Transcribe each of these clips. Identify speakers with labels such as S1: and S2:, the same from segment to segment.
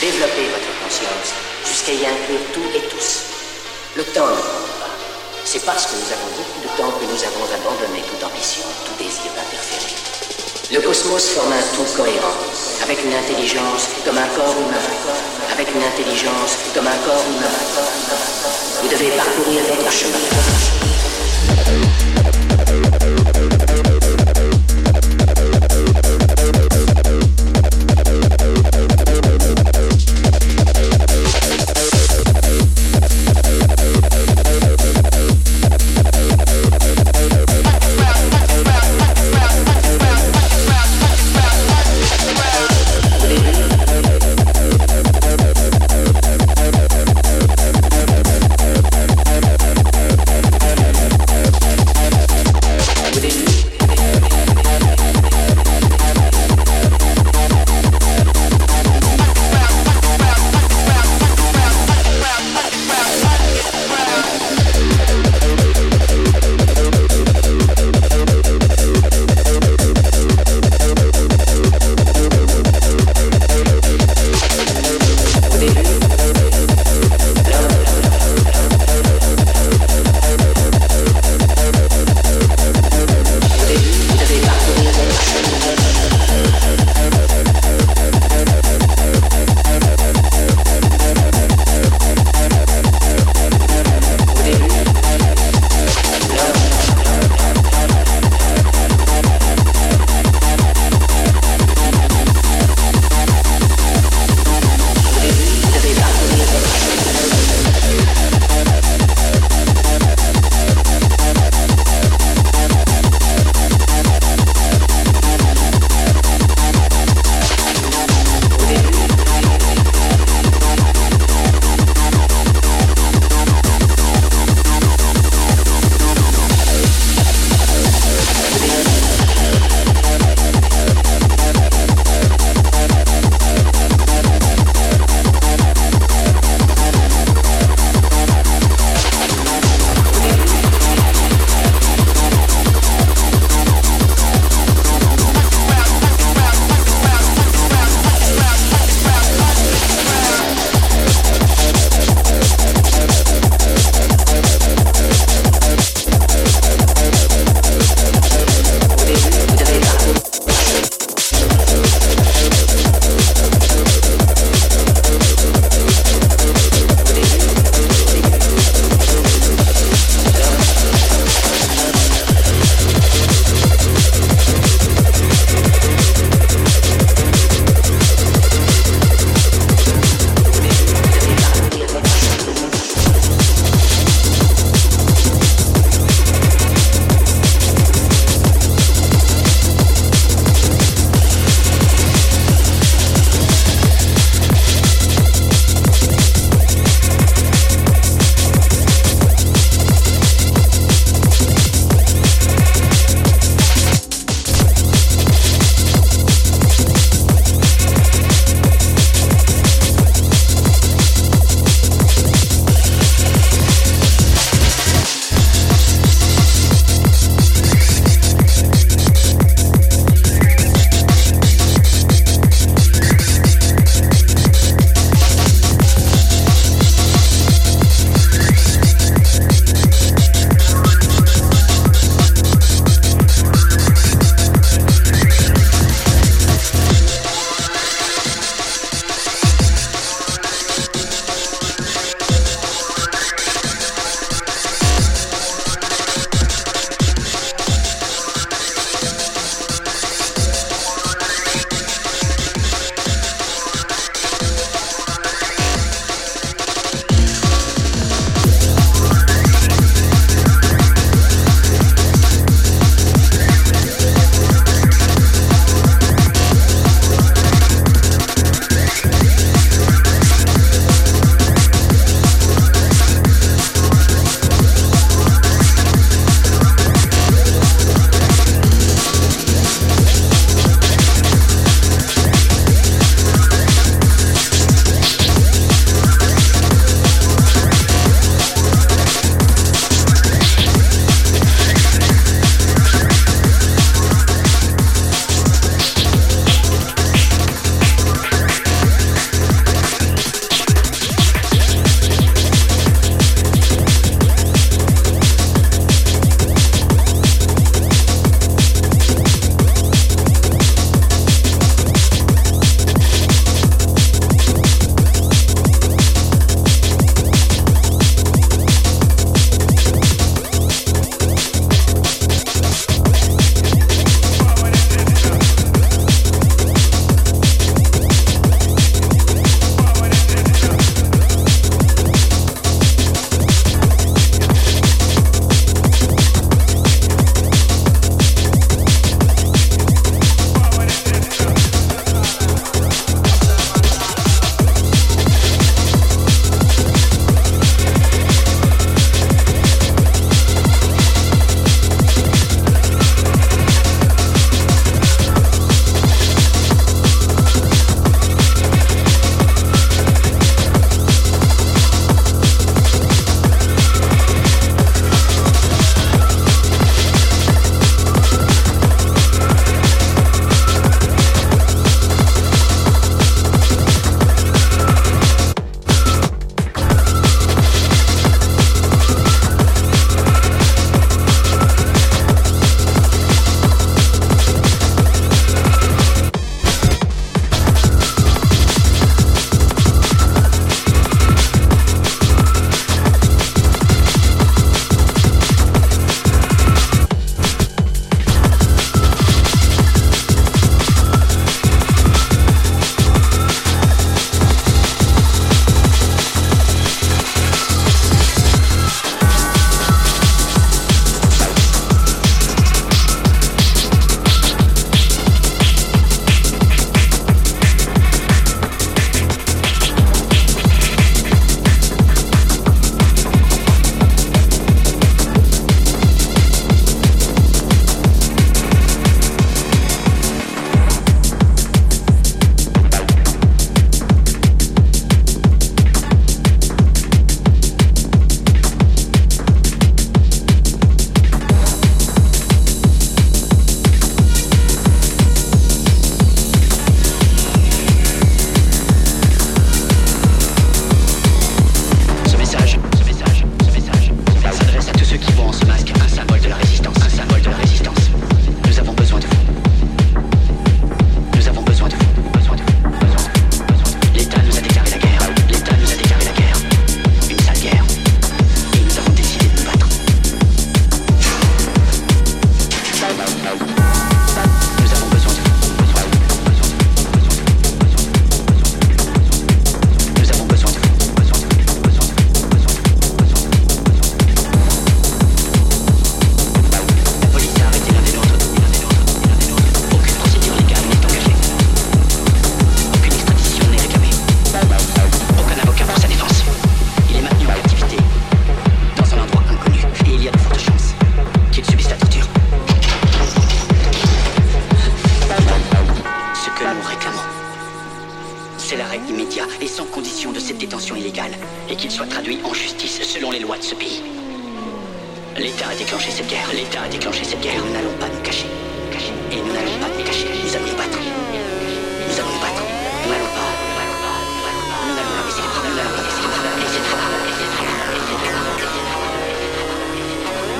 S1: Développez votre conscience jusqu'à y inclure tout et tous. Le temps ne compte pas. C'est parce que nous avons beaucoup de temps que nous avons abandonné toute ambition, tout désir d'interférer. Le cosmos forme un tout cohérent, avec une intelligence comme un corps humain, avec une intelligence comme un corps humain. Vous devez parcourir votre chemin.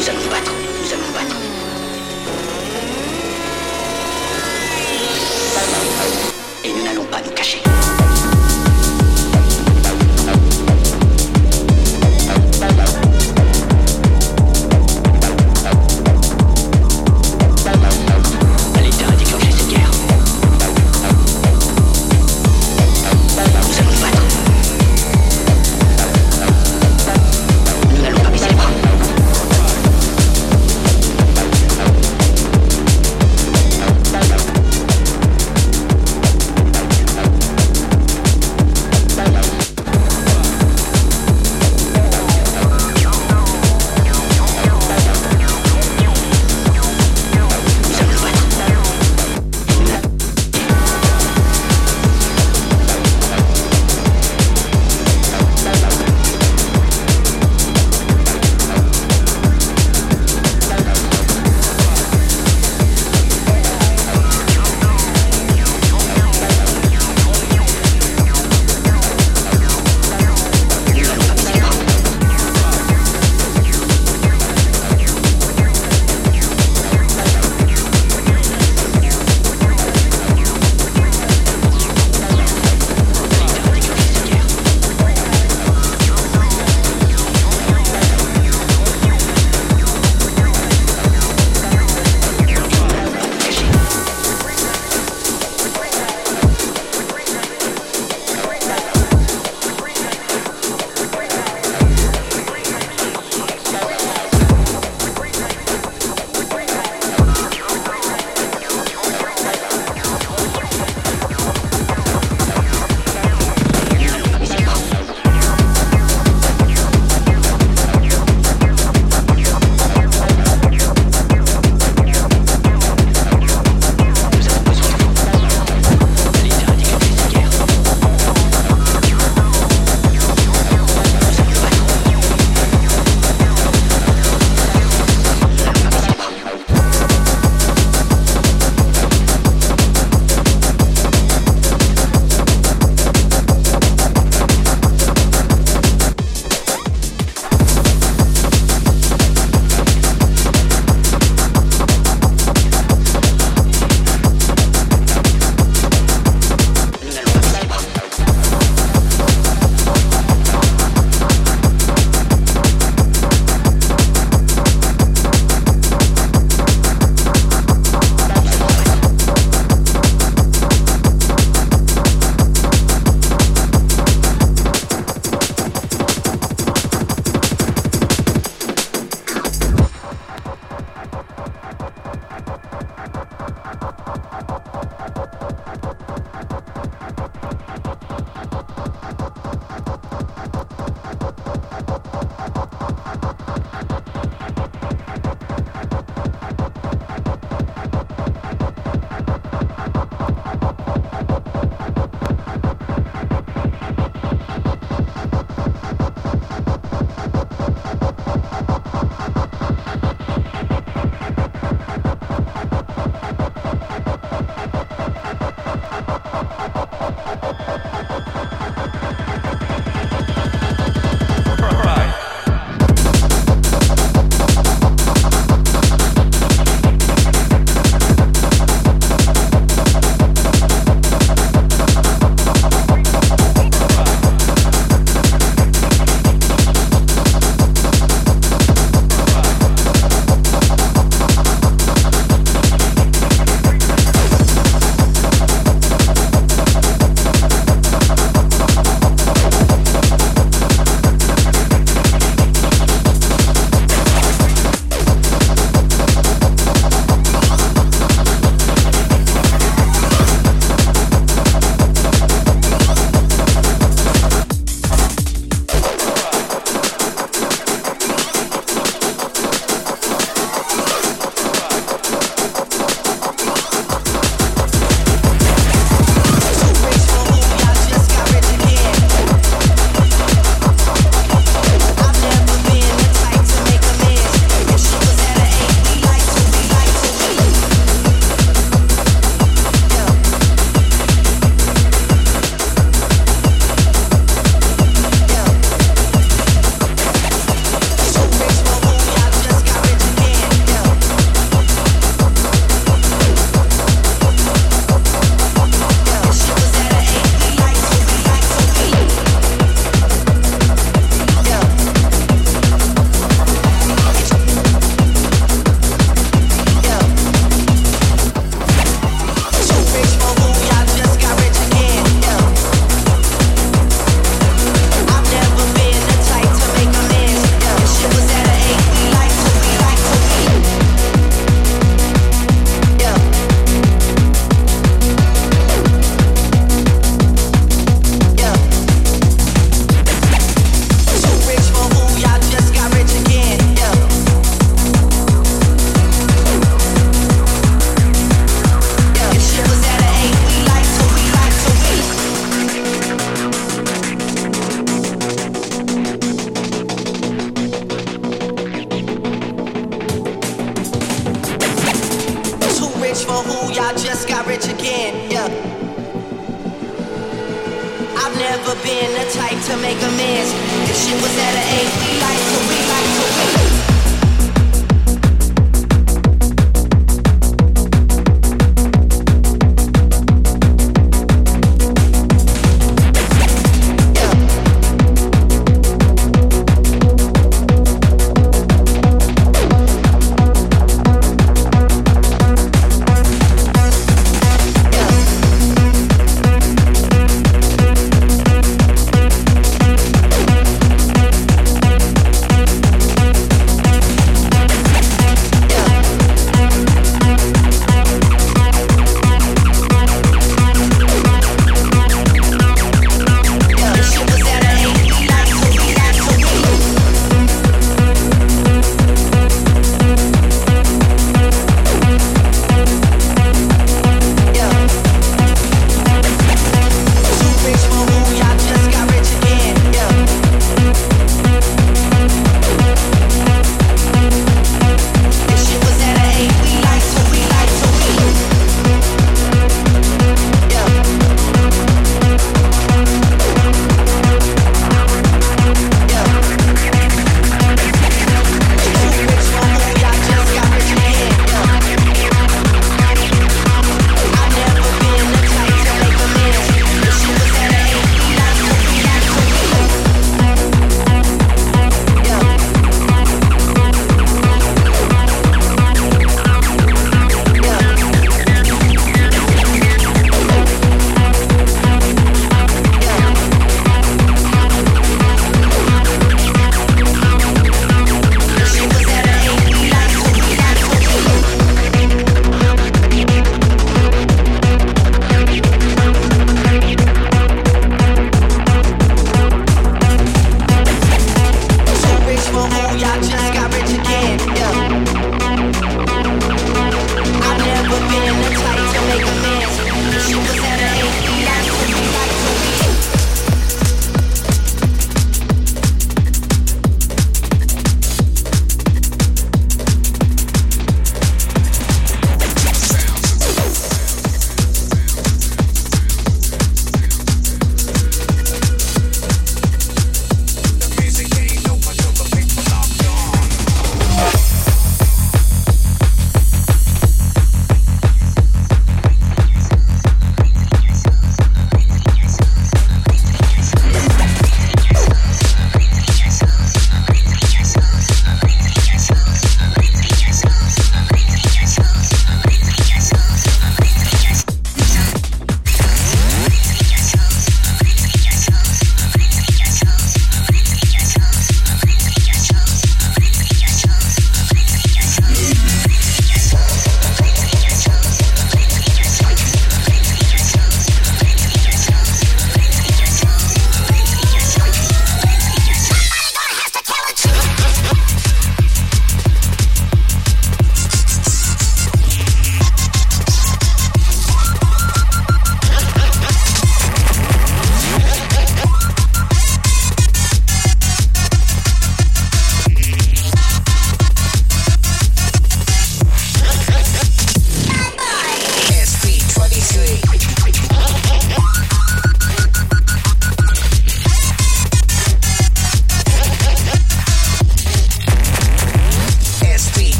S2: Nous allons nous battre.